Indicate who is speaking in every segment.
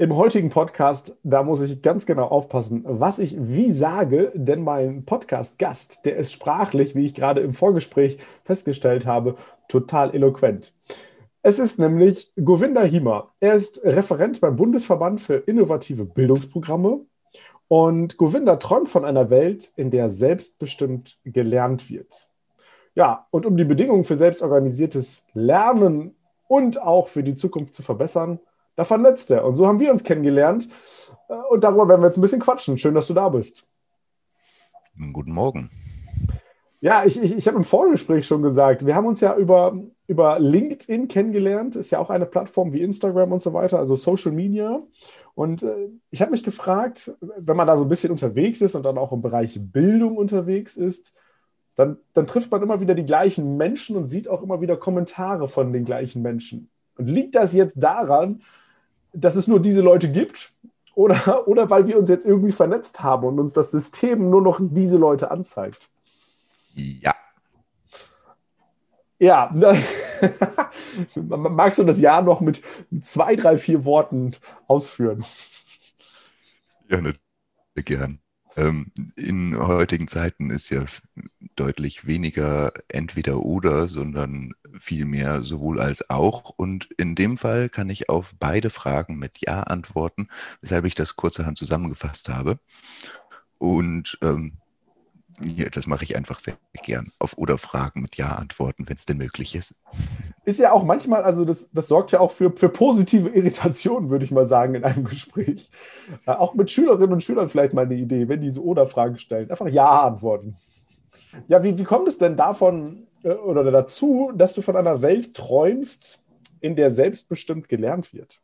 Speaker 1: Im heutigen Podcast, da muss ich ganz genau aufpassen, was ich wie sage, denn mein Podcast-Gast, der ist sprachlich, wie ich gerade im Vorgespräch festgestellt habe, total eloquent. Es ist nämlich Govinda Hima. Er ist Referent beim Bundesverband für innovative Bildungsprogramme und Govinda träumt von einer Welt, in der selbstbestimmt gelernt wird. Ja, und um die Bedingungen für selbstorganisiertes Lernen und auch für die Zukunft zu verbessern, da vernetzt er. Und so haben wir uns kennengelernt. Äh, und darüber werden wir jetzt ein bisschen quatschen. Schön, dass du da bist.
Speaker 2: Guten Morgen.
Speaker 1: Ja, ich, ich, ich habe im Vorgespräch schon gesagt, wir haben uns ja über, über LinkedIn kennengelernt. Ist ja auch eine Plattform wie Instagram und so weiter, also Social Media. Und äh, ich habe mich gefragt, wenn man da so ein bisschen unterwegs ist und dann auch im Bereich Bildung unterwegs ist, dann, dann trifft man immer wieder die gleichen Menschen und sieht auch immer wieder Kommentare von den gleichen Menschen. Und liegt das jetzt daran, dass es nur diese Leute gibt oder, oder weil wir uns jetzt irgendwie vernetzt haben und uns das System nur noch diese Leute anzeigt?
Speaker 2: Ja.
Speaker 1: Ja, magst du das Ja noch mit zwei, drei, vier Worten ausführen?
Speaker 2: Ja, nicht gern. Ähm, in heutigen Zeiten ist ja deutlich weniger entweder oder, sondern vielmehr sowohl als auch. Und in dem Fall kann ich auf beide Fragen mit Ja antworten, weshalb ich das kurzerhand zusammengefasst habe. Und ähm, ja, das mache ich einfach sehr gern. Auf oder Fragen mit Ja antworten, wenn es denn möglich ist.
Speaker 1: Ist ja auch manchmal, also das, das sorgt ja auch für, für positive Irritationen, würde ich mal sagen, in einem Gespräch. Äh, auch mit Schülerinnen und Schülern vielleicht mal eine Idee, wenn die so oder Fragen stellen. Einfach Ja antworten. Ja, wie, wie kommt es denn davon äh, oder dazu, dass du von einer Welt träumst, in der selbstbestimmt gelernt wird?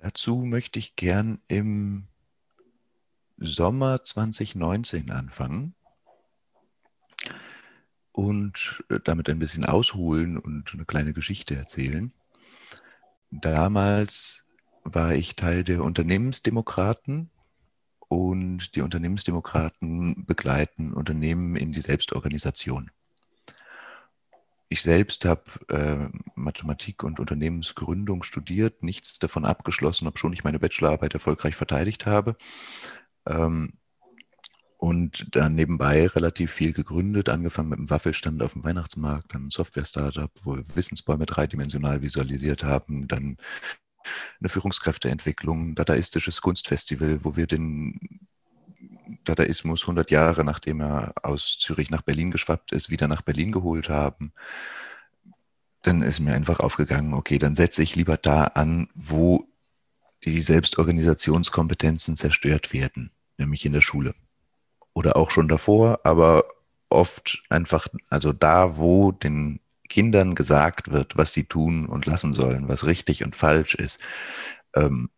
Speaker 2: Dazu möchte ich gern im Sommer 2019 anfangen und äh, damit ein bisschen ausholen und eine kleine Geschichte erzählen. Damals war ich Teil der Unternehmensdemokraten und die Unternehmensdemokraten begleiten Unternehmen in die Selbstorganisation. Ich selbst habe äh, Mathematik und Unternehmensgründung studiert, nichts davon abgeschlossen, obwohl ich meine Bachelorarbeit erfolgreich verteidigt habe. Ähm, und dann nebenbei relativ viel gegründet, angefangen mit einem Waffelstand auf dem Weihnachtsmarkt, dann ein Software-Startup, wo wir Wissensbäume dreidimensional visualisiert haben, dann eine Führungskräfteentwicklung, ein dadaistisches Kunstfestival, wo wir den Dadaismus 100 Jahre nachdem er aus Zürich nach Berlin geschwappt ist, wieder nach Berlin geholt haben. Dann ist mir einfach aufgegangen, okay, dann setze ich lieber da an, wo die Selbstorganisationskompetenzen zerstört werden, nämlich in der Schule. Oder auch schon davor, aber oft einfach, also da, wo den Kindern gesagt wird, was sie tun und lassen sollen, was richtig und falsch ist, ähm,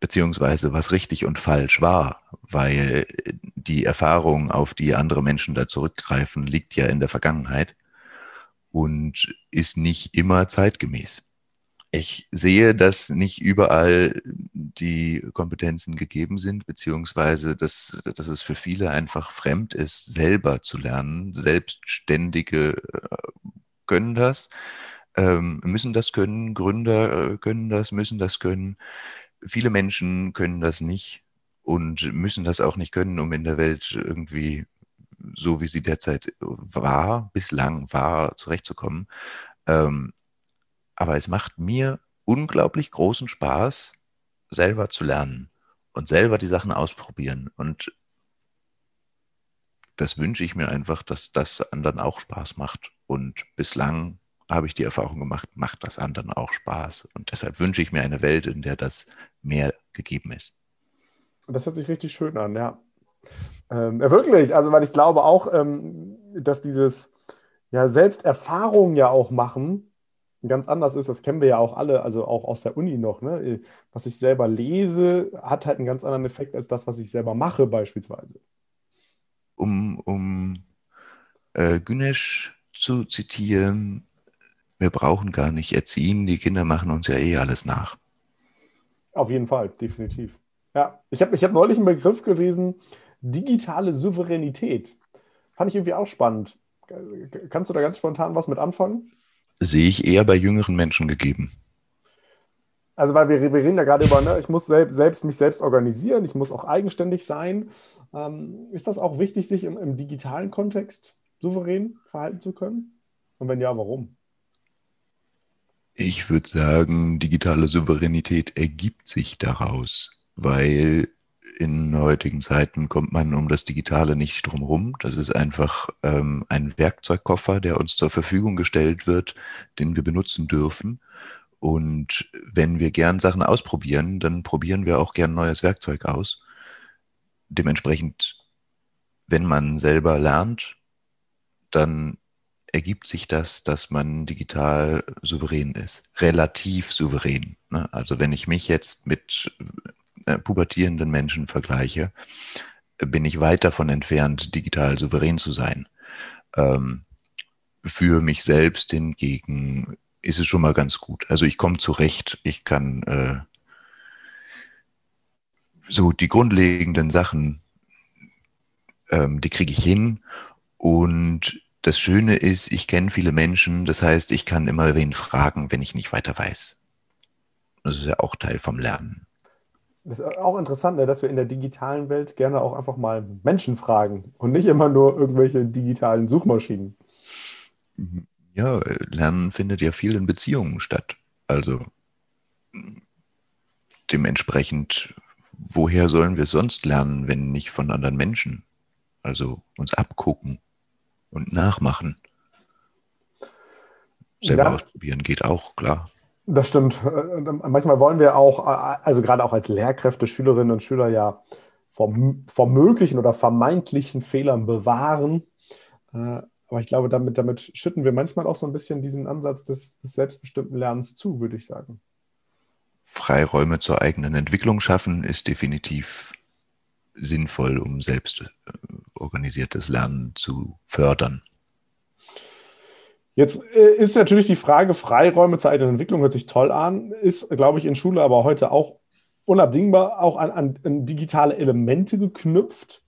Speaker 2: beziehungsweise was richtig und falsch war, weil die Erfahrung, auf die andere Menschen da zurückgreifen, liegt ja in der Vergangenheit und ist nicht immer zeitgemäß. Ich sehe, dass nicht überall die Kompetenzen gegeben sind, beziehungsweise dass, dass es für viele einfach fremd ist, selber zu lernen. Selbstständige äh, können das, ähm, müssen das können, Gründer äh, können das, müssen das können. Viele Menschen können das nicht und müssen das auch nicht können, um in der Welt irgendwie so wie sie derzeit war, bislang war, zurechtzukommen. Ähm, aber es macht mir unglaublich großen Spaß, selber zu lernen und selber die Sachen ausprobieren. Und das wünsche ich mir einfach, dass das anderen auch Spaß macht. Und bislang habe ich die Erfahrung gemacht, macht das anderen auch Spaß. Und deshalb wünsche ich mir eine Welt, in der das mehr gegeben ist.
Speaker 1: Das hört sich richtig schön an, ja. Ähm, ja, wirklich. Also, weil ich glaube auch, ähm, dass dieses ja, Selbsterfahrung ja auch machen ganz anders ist. Das kennen wir ja auch alle, also auch aus der Uni noch. Ne? Was ich selber lese, hat halt einen ganz anderen Effekt als das, was ich selber mache, beispielsweise.
Speaker 2: Um, um äh, Günesch zu zitieren, wir brauchen gar nicht erziehen, die Kinder machen uns ja eh alles nach.
Speaker 1: Auf jeden Fall, definitiv. Ja, ich habe ich hab neulich einen Begriff gelesen, digitale Souveränität. Fand ich irgendwie auch spannend. Kannst du da ganz spontan was mit anfangen?
Speaker 2: Sehe ich eher bei jüngeren Menschen gegeben.
Speaker 1: Also, weil wir, wir reden ja gerade über, ne, ich muss selbst, selbst, mich selbst organisieren, ich muss auch eigenständig sein. Ähm, ist das auch wichtig, sich im, im digitalen Kontext souverän verhalten zu können? Und wenn ja, warum?
Speaker 2: Ich würde sagen, digitale Souveränität ergibt sich daraus, weil in heutigen Zeiten kommt man um das Digitale nicht drumherum. Das ist einfach ähm, ein Werkzeugkoffer, der uns zur Verfügung gestellt wird, den wir benutzen dürfen. Und wenn wir gern Sachen ausprobieren, dann probieren wir auch gern neues Werkzeug aus. Dementsprechend, wenn man selber lernt, dann ergibt sich das, dass man digital souverän ist, relativ souverän. Ne? Also wenn ich mich jetzt mit äh, pubertierenden Menschen vergleiche, bin ich weit davon entfernt, digital souverän zu sein. Ähm, für mich selbst hingegen ist es schon mal ganz gut. Also ich komme zurecht, ich kann äh, so die grundlegenden Sachen, ähm, die kriege ich hin und das Schöne ist, ich kenne viele Menschen, das heißt, ich kann immer wen fragen, wenn ich nicht weiter weiß. Das ist ja auch Teil vom Lernen.
Speaker 1: Das ist auch interessant, ne, dass wir in der digitalen Welt gerne auch einfach mal Menschen fragen und nicht immer nur irgendwelche digitalen Suchmaschinen.
Speaker 2: Ja, Lernen findet ja viel in Beziehungen statt. Also dementsprechend, woher sollen wir sonst lernen, wenn nicht von anderen Menschen? Also uns abgucken und nachmachen. Selber ja. ausprobieren geht auch, klar.
Speaker 1: Das stimmt. Äh, manchmal wollen wir auch, äh, also gerade auch als Lehrkräfte, Schülerinnen und Schüler ja vor, vor möglichen oder vermeintlichen Fehlern bewahren. Äh, aber ich glaube, damit, damit schütten wir manchmal auch so ein bisschen diesen Ansatz des, des selbstbestimmten Lernens zu, würde ich sagen.
Speaker 2: Freiräume zur eigenen Entwicklung schaffen ist definitiv sinnvoll, um selbst organisiertes Lernen zu fördern.
Speaker 1: Jetzt äh, ist natürlich die Frage, Freiräume zur eigenen Entwicklung hört sich toll an, ist, glaube ich, in Schule aber heute auch unabdingbar auch an, an, an digitale Elemente geknüpft.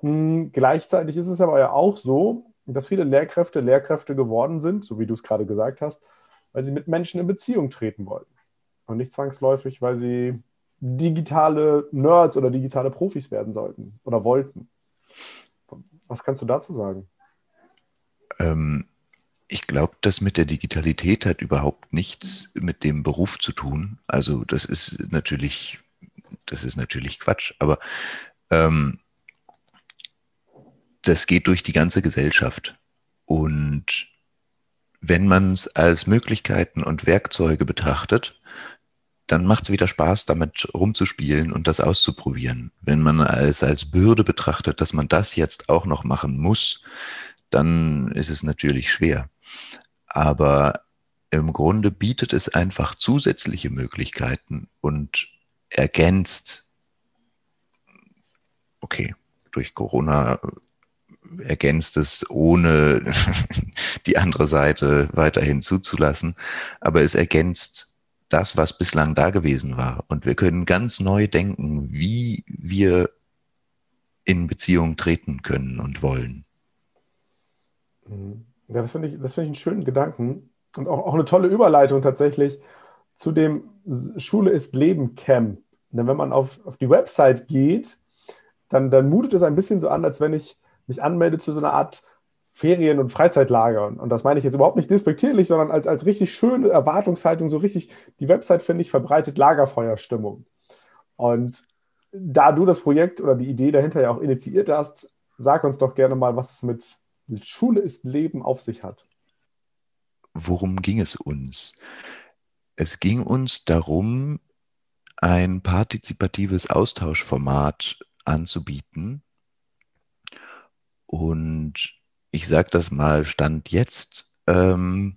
Speaker 1: Hm, gleichzeitig ist es aber ja auch so, dass viele Lehrkräfte Lehrkräfte geworden sind, so wie du es gerade gesagt hast, weil sie mit Menschen in Beziehung treten wollten. Und nicht zwangsläufig, weil sie digitale Nerds oder digitale Profis werden sollten oder wollten. Was kannst du dazu sagen?
Speaker 2: Ähm, ich glaube, das mit der Digitalität hat überhaupt nichts mit dem Beruf zu tun. Also das ist natürlich, das ist natürlich Quatsch, aber ähm, das geht durch die ganze Gesellschaft. Und wenn man es als Möglichkeiten und Werkzeuge betrachtet, dann macht es wieder Spaß, damit rumzuspielen und das auszuprobieren. Wenn man es als Bürde betrachtet, dass man das jetzt auch noch machen muss, dann ist es natürlich schwer. Aber im Grunde bietet es einfach zusätzliche Möglichkeiten und ergänzt, okay, durch Corona ergänzt es, ohne die andere Seite weiterhin zuzulassen, aber es ergänzt das, was bislang da gewesen war. Und wir können ganz neu denken, wie wir in Beziehung treten können und wollen.
Speaker 1: Mhm. Ja, das finde ich, das ich einen schönen Gedanken und auch, auch eine tolle Überleitung tatsächlich zu dem Schule ist Leben Camp. Denn wenn man auf, auf die Website geht, dann, dann mutet es ein bisschen so an, als wenn ich mich anmelde zu so einer Art Ferien- und Freizeitlager. Und das meine ich jetzt überhaupt nicht despektierlich, sondern als, als richtig schöne Erwartungshaltung, so richtig, die Website, finde ich, verbreitet Lagerfeuerstimmung. Und da du das Projekt oder die Idee dahinter ja auch initiiert hast, sag uns doch gerne mal, was es mit Schule ist Leben auf sich hat.
Speaker 2: Worum ging es uns? Es ging uns darum, ein partizipatives Austauschformat anzubieten. Und ich sage das mal, Stand jetzt, ähm,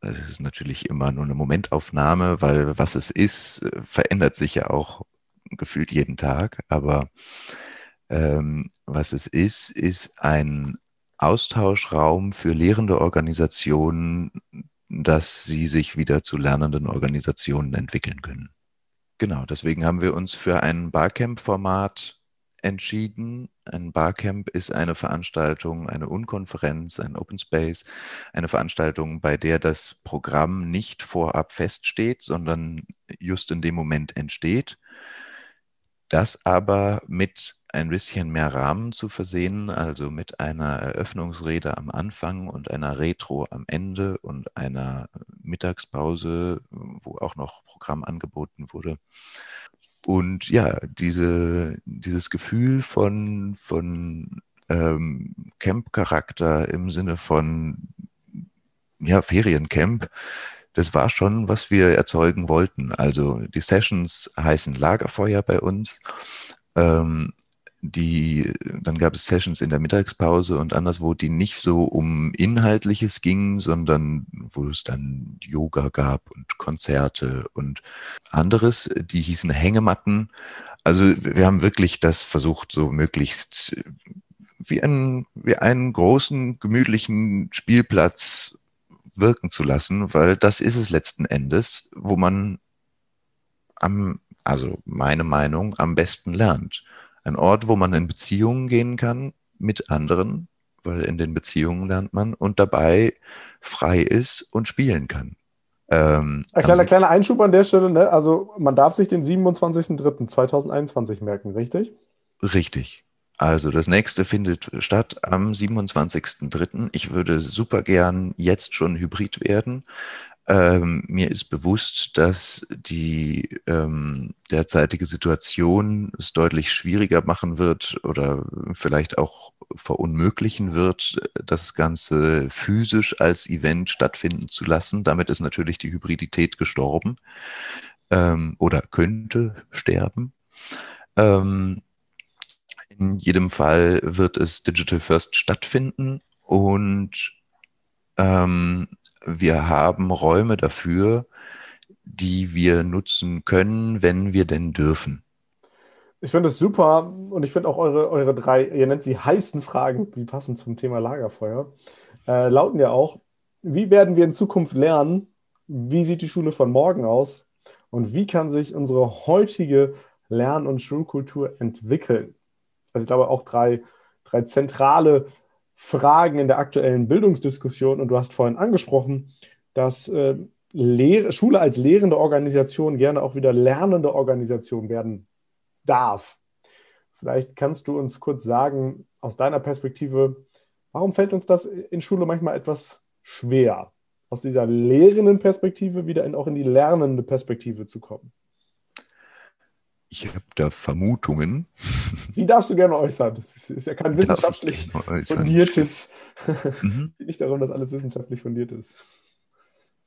Speaker 2: das ist natürlich immer nur eine Momentaufnahme, weil was es ist, verändert sich ja auch gefühlt jeden Tag. Aber ähm, was es ist, ist ein Austauschraum für lehrende Organisationen, dass sie sich wieder zu lernenden Organisationen entwickeln können. Genau, deswegen haben wir uns für ein Barcamp-Format entschieden. Ein Barcamp ist eine Veranstaltung, eine Unkonferenz, ein Open Space, eine Veranstaltung, bei der das Programm nicht vorab feststeht, sondern just in dem Moment entsteht. Das aber mit ein bisschen mehr Rahmen zu versehen, also mit einer Eröffnungsrede am Anfang und einer Retro am Ende und einer Mittagspause, wo auch noch Programm angeboten wurde. Und ja, diese, dieses Gefühl von, von ähm, Camp-Charakter im Sinne von ja, Feriencamp, das war schon, was wir erzeugen wollten. Also die Sessions heißen Lagerfeuer bei uns. Ähm, die, dann gab es Sessions in der Mittagspause und anderswo, die nicht so um Inhaltliches gingen, sondern wo es dann Yoga gab und Konzerte und anderes, die hießen Hängematten. Also wir haben wirklich das versucht, so möglichst wie einen, wie einen großen, gemütlichen Spielplatz wirken zu lassen, weil das ist es letzten Endes, wo man am, also meine Meinung, am besten lernt. Ein Ort, wo man in Beziehungen gehen kann mit anderen, weil in den Beziehungen lernt man und dabei frei ist und spielen kann.
Speaker 1: Ähm, Ein kleiner, kleiner Einschub an der Stelle, ne? also man darf sich den 27.03.2021 merken, richtig?
Speaker 2: Richtig. Also das nächste findet statt am 27.03. Ich würde super gern jetzt schon hybrid werden. Ähm, mir ist bewusst, dass die ähm, derzeitige Situation es deutlich schwieriger machen wird oder vielleicht auch verunmöglichen wird, das Ganze physisch als Event stattfinden zu lassen. Damit ist natürlich die Hybridität gestorben ähm, oder könnte sterben. Ähm, in jedem Fall wird es Digital First stattfinden und ähm, wir haben Räume dafür, die wir nutzen können, wenn wir denn dürfen.
Speaker 1: Ich finde es super und ich finde auch eure, eure drei, ihr nennt sie heißen Fragen, wie passend zum Thema Lagerfeuer, äh, lauten ja auch, wie werden wir in Zukunft lernen? Wie sieht die Schule von morgen aus? Und wie kann sich unsere heutige Lern- und Schulkultur entwickeln? Also ich glaube auch drei, drei zentrale Fragen in der aktuellen Bildungsdiskussion. Und du hast vorhin angesprochen, dass äh, Schule als lehrende Organisation gerne auch wieder lernende Organisation werden darf. Vielleicht kannst du uns kurz sagen, aus deiner Perspektive, warum fällt uns das in Schule manchmal etwas schwer, aus dieser lehrenden Perspektive wieder in, auch in die lernende Perspektive zu kommen?
Speaker 2: Ich habe da Vermutungen.
Speaker 1: Die darfst du gerne äußern. Das ist, ist ja kein wissenschaftlich fundiertes. mhm. Nicht darum, dass alles wissenschaftlich fundiert ist.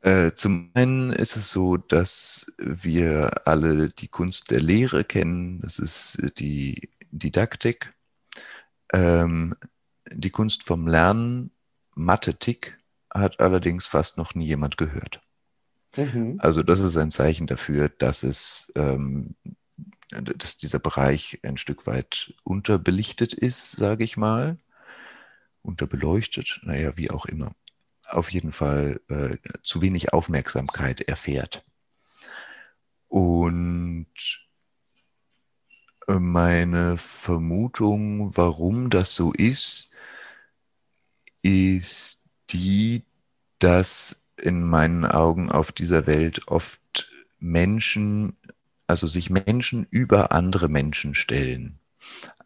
Speaker 2: Äh, zum einen ist es so, dass wir alle die Kunst der Lehre kennen. Das ist die Didaktik. Ähm, die Kunst vom Lernen, Mathematik, hat allerdings fast noch nie jemand gehört. Mhm. Also das ist ein Zeichen dafür, dass es ähm, dass dieser Bereich ein Stück weit unterbelichtet ist, sage ich mal. Unterbeleuchtet, naja, wie auch immer. Auf jeden Fall äh, zu wenig Aufmerksamkeit erfährt. Und äh, meine Vermutung, warum das so ist, ist die, dass in meinen Augen auf dieser Welt oft Menschen also sich Menschen über andere Menschen stellen.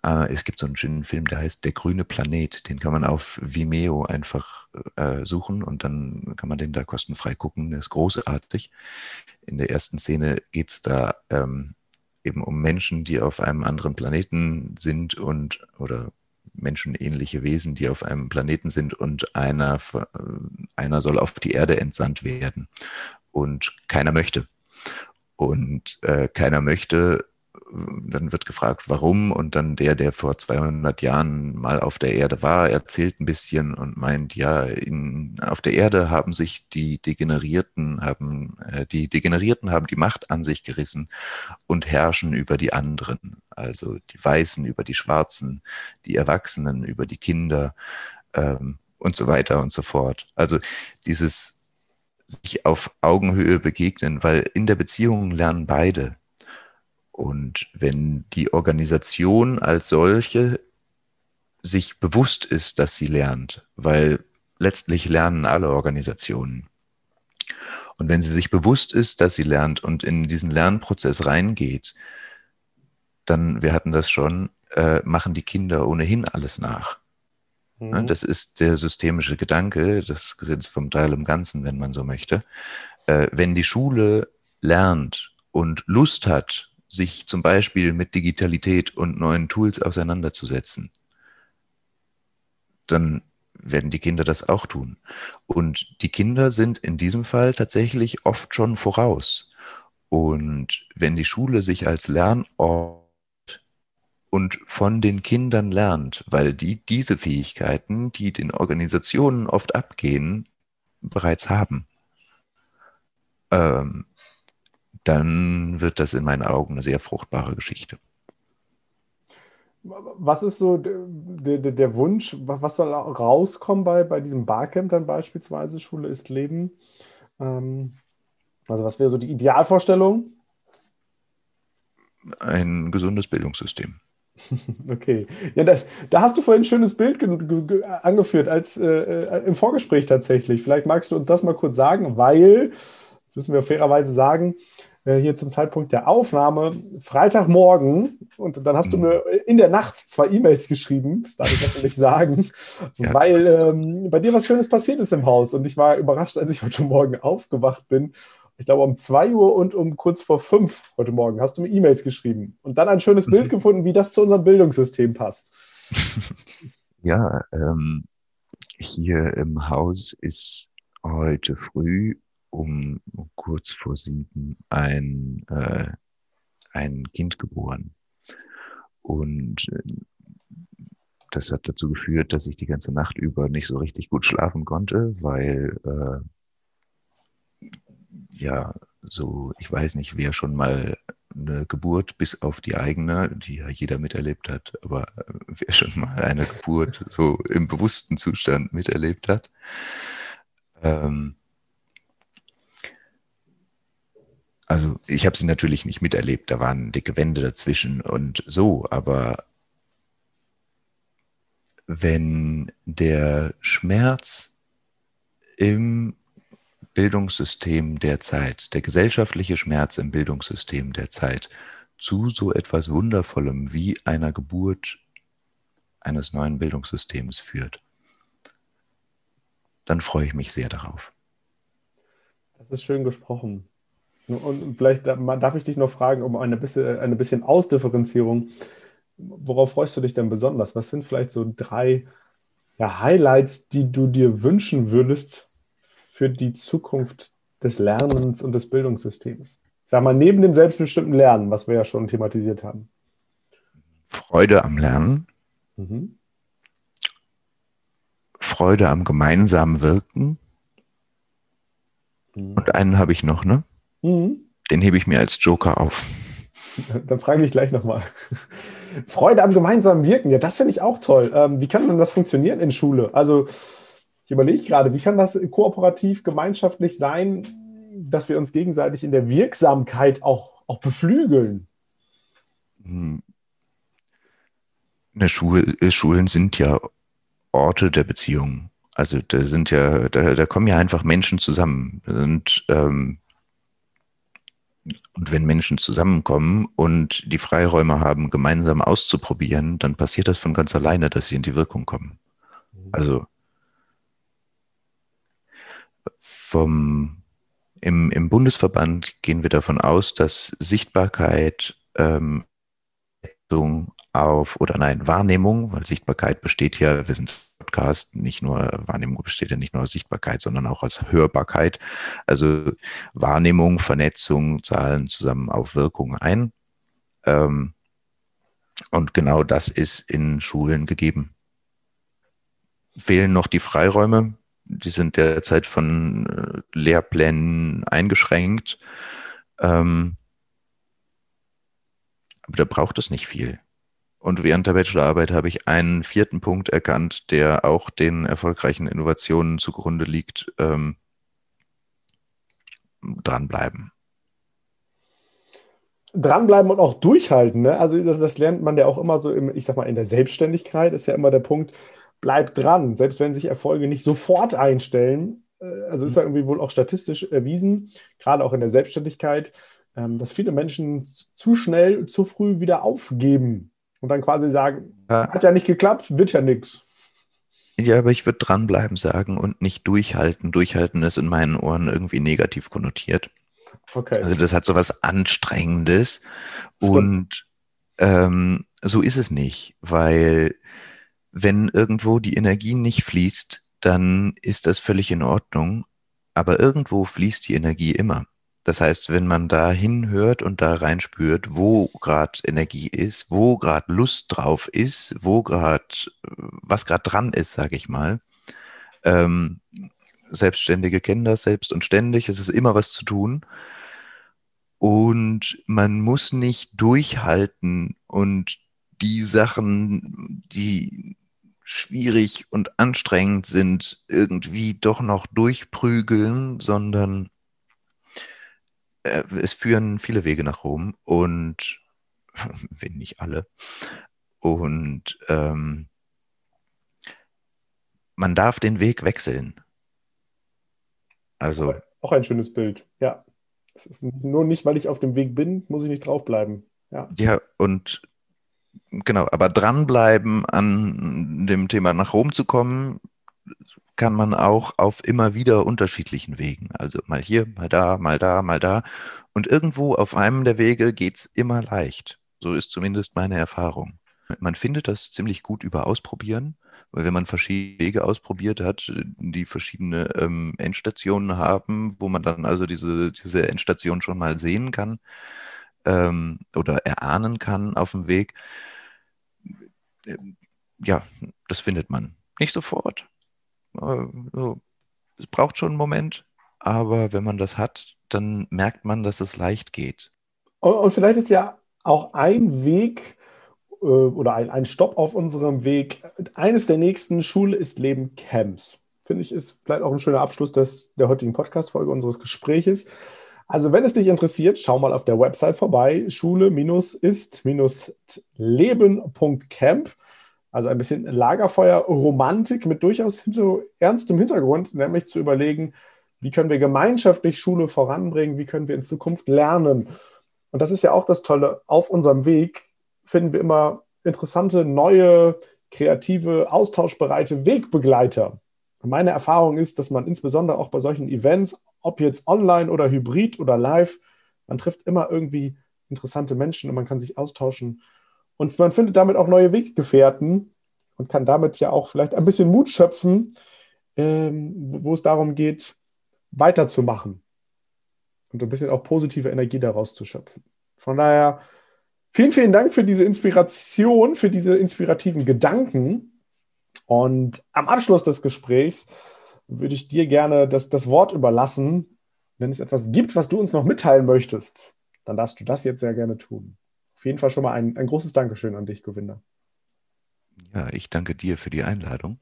Speaker 2: Äh, es gibt so einen schönen Film, der heißt Der grüne Planet. Den kann man auf Vimeo einfach äh, suchen und dann kann man den da kostenfrei gucken. Der ist großartig. In der ersten Szene geht es da ähm, eben um Menschen, die auf einem anderen Planeten sind und oder menschenähnliche Wesen, die auf einem Planeten sind und einer, einer soll auf die Erde entsandt werden. Und keiner möchte. Und äh, keiner möchte dann wird gefragt, warum, und dann der, der vor 200 Jahren mal auf der Erde war, erzählt ein bisschen und meint, ja, in, auf der Erde haben sich die Degenerierten, haben, äh, die Degenerierten haben die Macht an sich gerissen und herrschen über die anderen, also die Weißen über die Schwarzen, die Erwachsenen über die Kinder ähm, und so weiter und so fort. Also dieses sich auf Augenhöhe begegnen, weil in der Beziehung lernen beide und wenn die Organisation als solche sich bewusst ist, dass sie lernt, weil letztlich lernen alle Organisationen. Und wenn sie sich bewusst ist, dass sie lernt und in diesen Lernprozess reingeht, dann, wir hatten das schon, äh, machen die Kinder ohnehin alles nach. Mhm. Das ist der systemische Gedanke, das Gesetz vom Teil im Ganzen, wenn man so möchte. Äh, wenn die Schule lernt und Lust hat, sich zum Beispiel mit Digitalität und neuen Tools auseinanderzusetzen, dann werden die Kinder das auch tun. Und die Kinder sind in diesem Fall tatsächlich oft schon voraus. Und wenn die Schule sich als Lernort und von den Kindern lernt, weil die diese Fähigkeiten, die den Organisationen oft abgehen, bereits haben, ähm, dann wird das in meinen Augen eine sehr fruchtbare Geschichte.
Speaker 1: Was ist so der, der, der, Wunsch, was soll rauskommen bei, bei diesem Barcamp dann beispielsweise, Schule ist Leben? Ähm, also was wäre so die Idealvorstellung?
Speaker 2: Ein gesundes Bildungssystem.
Speaker 1: Okay, ja, das, da hast du vorhin ein schönes Bild angeführt als äh, äh, im Vorgespräch tatsächlich. Vielleicht magst du uns das mal kurz sagen, weil, das müssen wir fairerweise sagen, äh, hier zum Zeitpunkt der Aufnahme, Freitagmorgen, und dann hast du mhm. mir in der Nacht zwei E-Mails geschrieben, das darf ich natürlich sagen, ja, weil ähm, bei dir was Schönes passiert ist im Haus. Und ich war überrascht, als ich heute Morgen aufgewacht bin. Ich glaube, um 2 Uhr und um kurz vor 5 heute Morgen hast du mir E-Mails geschrieben und dann ein schönes Bild gefunden, wie das zu unserem Bildungssystem passt.
Speaker 2: Ja, ähm, hier im Haus ist heute früh um kurz vor sieben ein, äh, ein Kind geboren. Und äh, das hat dazu geführt, dass ich die ganze Nacht über nicht so richtig gut schlafen konnte, weil äh, ja, so, ich weiß nicht, wer schon mal eine Geburt bis auf die eigene, die ja jeder miterlebt hat, aber äh, wer schon mal eine Geburt so im bewussten Zustand miterlebt hat, ähm, also ich habe sie natürlich nicht miterlebt, da waren dicke Wände dazwischen und so, aber wenn der Schmerz im Bildungssystem der Zeit, der gesellschaftliche Schmerz im Bildungssystem der Zeit zu so etwas Wundervollem wie einer Geburt eines neuen Bildungssystems führt, dann freue ich mich sehr darauf.
Speaker 1: Das ist schön gesprochen. Und vielleicht darf ich dich noch fragen, um eine bisschen, eine bisschen Ausdifferenzierung. Worauf freust du dich denn besonders? Was sind vielleicht so drei ja, Highlights, die du dir wünschen würdest für die Zukunft des Lernens und des Bildungssystems? Sag mal, neben dem selbstbestimmten Lernen, was wir ja schon thematisiert haben.
Speaker 2: Freude am Lernen. Mhm. Freude am gemeinsamen Wirken. Mhm. Und einen habe ich noch, ne? Mhm. Den hebe ich mir als Joker auf.
Speaker 1: Dann frage ich gleich nochmal. Freude am gemeinsamen Wirken, ja, das finde ich auch toll. Ähm, wie kann denn das funktionieren in Schule? Also, ich überlege gerade, wie kann das kooperativ, gemeinschaftlich sein, dass wir uns gegenseitig in der Wirksamkeit auch, auch beflügeln?
Speaker 2: Hm. In Schule, äh, Schulen sind ja Orte der Beziehung. Also da sind ja, da, da kommen ja einfach Menschen zusammen. Und ähm, und wenn Menschen zusammenkommen und die Freiräume haben, gemeinsam auszuprobieren, dann passiert das von ganz alleine, dass sie in die Wirkung kommen. Mhm. Also vom, im, im Bundesverband gehen wir davon aus, dass Sichtbarkeit ähm, auf, oder nein, Wahrnehmung, weil Sichtbarkeit besteht ja, wir sind Podcast, nicht nur Wahrnehmung besteht ja nicht nur aus Sichtbarkeit, sondern auch aus Hörbarkeit. Also Wahrnehmung, Vernetzung zahlen zusammen auf Wirkung ein. Ähm, und genau das ist in Schulen gegeben. Fehlen noch die Freiräume. Die sind derzeit von äh, Lehrplänen eingeschränkt. Ähm, aber da braucht es nicht viel. Und während der Bachelorarbeit habe ich einen vierten Punkt erkannt, der auch den erfolgreichen Innovationen zugrunde liegt. Ähm, dranbleiben.
Speaker 1: Dranbleiben und auch durchhalten. Ne? Also das, das, lernt man ja auch immer so, im, ich sag mal, in der Selbstständigkeit ist ja immer der Punkt, bleib dran. Selbst wenn sich Erfolge nicht sofort einstellen, äh, also ist ja irgendwie wohl auch statistisch erwiesen, gerade auch in der Selbstständigkeit, ähm, dass viele Menschen zu schnell, zu früh wieder aufgeben und dann quasi sagen, ja. hat ja nicht geklappt, wird ja nichts.
Speaker 2: Ja, aber ich würde dranbleiben sagen und nicht durchhalten. Durchhalten ist in meinen Ohren irgendwie negativ konnotiert. Okay. Also das hat so was Anstrengendes Stimmt. und ähm, so ist es nicht, weil wenn irgendwo die Energie nicht fließt, dann ist das völlig in Ordnung, aber irgendwo fließt die Energie immer. Das heißt, wenn man da hinhört und da reinspürt, wo gerade Energie ist, wo gerade Lust drauf ist, wo gerade, was gerade dran ist, sage ich mal. Ähm, Selbstständige kennen das selbst und ständig, es ist immer was zu tun. Und man muss nicht durchhalten und die Sachen, die schwierig und anstrengend sind, irgendwie doch noch durchprügeln, sondern äh, es führen viele Wege nach Rom und wenn nicht alle. Und ähm, man darf den Weg wechseln.
Speaker 1: Also. Auch ein schönes Bild, ja. Es ist nur nicht, weil ich auf dem Weg bin, muss ich nicht draufbleiben. Ja,
Speaker 2: ja und genau, aber dranbleiben an dem Thema nach Rom zu kommen, kann man auch auf immer wieder unterschiedlichen Wegen. Also mal hier, mal da, mal da, mal da. Und irgendwo auf einem der Wege geht es immer leicht. So ist zumindest meine Erfahrung. Man findet das ziemlich gut über Ausprobieren, weil wenn man verschiedene Wege ausprobiert hat, die verschiedene ähm, Endstationen haben, wo man dann also diese, diese Endstation schon mal sehen kann ähm, oder erahnen kann auf dem Weg, äh, ja, das findet man. Nicht sofort, äh, es braucht schon einen Moment, aber wenn man das hat, dann merkt man, dass es leicht geht.
Speaker 1: Und vielleicht ist ja auch ein Weg äh, oder ein, ein Stopp auf unserem Weg. Eines der nächsten Schule ist Leben Camps. Finde ich, ist vielleicht auch ein schöner Abschluss des, der heutigen Podcast-Folge unseres Gespräches. Also, wenn es dich interessiert, schau mal auf der Website vorbei: schule-ist-leben.camp. Also ein bisschen Lagerfeuer-Romantik mit durchaus hinter, ernstem Hintergrund, nämlich zu überlegen, wie können wir gemeinschaftlich Schule voranbringen, wie können wir in Zukunft lernen. Und das ist ja auch das Tolle, auf unserem Weg finden wir immer interessante, neue, kreative, austauschbereite Wegbegleiter. Meine Erfahrung ist, dass man insbesondere auch bei solchen Events, ob jetzt online oder hybrid oder live, man trifft immer irgendwie interessante Menschen und man kann sich austauschen. Und man findet damit auch neue Weggefährten und kann damit ja auch vielleicht ein bisschen Mut schöpfen, ähm, wo es darum geht, weiterzumachen und ein bisschen auch positive Energie daraus zu schöpfen. Von daher, vielen, vielen Dank für diese Inspiration, für diese inspirativen Gedanken. Und am Abschluss des Gesprächs würde ich dir gerne das, das Wort überlassen. Wenn es etwas gibt, was du uns noch mitteilen möchtest, dann darfst du das jetzt sehr gerne tun auf jeden Fall schon mal ein, ein großes Dankeschön an dich, Govinda.
Speaker 2: Ja, ich danke dir für die Einladung.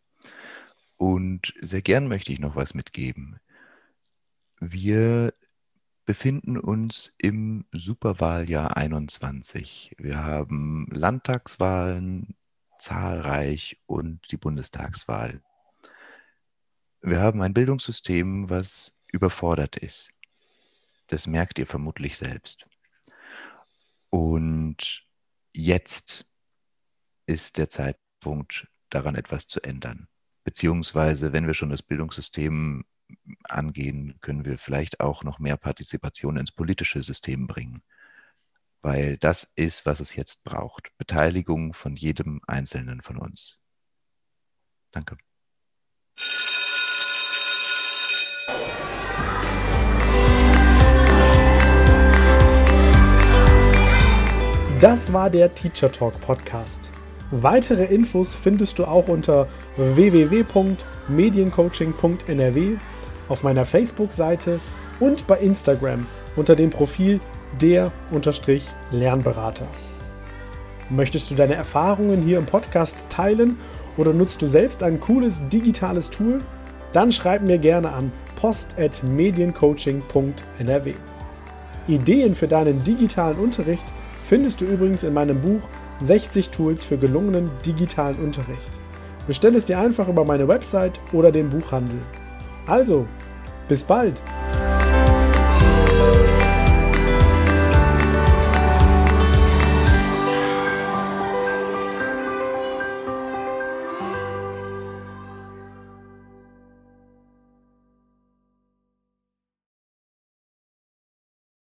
Speaker 2: Und sehr gern möchte ich noch was mitgeben. Wir befinden uns im Superwahljahr 21. Wir haben Landtagswahlen zahlreich und die Bundestagswahl. Wir haben ein Bildungssystem, was überfordert ist. Das merkt ihr vermutlich selbst. Und jetzt ist der Zeitpunkt, daran etwas zu ändern. Beziehungsweise, wenn wir schon das Bildungssystem angehen, können wir vielleicht auch noch mehr Partizipation ins politische System bringen. weil das ist, was es jetzt braucht. Beteiligung von jedem Einzelnen von uns. Danke.
Speaker 1: Das war der Teacher Talk Podcast. Weitere Infos findest du auch unter www.mediencoaching.nrw auf meiner Facebook-Seite und bei Instagram unter dem Profil der-lernberater. Möchtest du deine Erfahrungen hier im Podcast teilen oder nutzt du selbst ein cooles digitales Tool? Dann schreib mir gerne an post.mediencoaching.nrw. Ideen für deinen digitalen Unterricht – findest du übrigens in meinem Buch 60 Tools für gelungenen digitalen Unterricht. Bestell es dir einfach über meine Website oder den Buchhandel. Also, bis bald!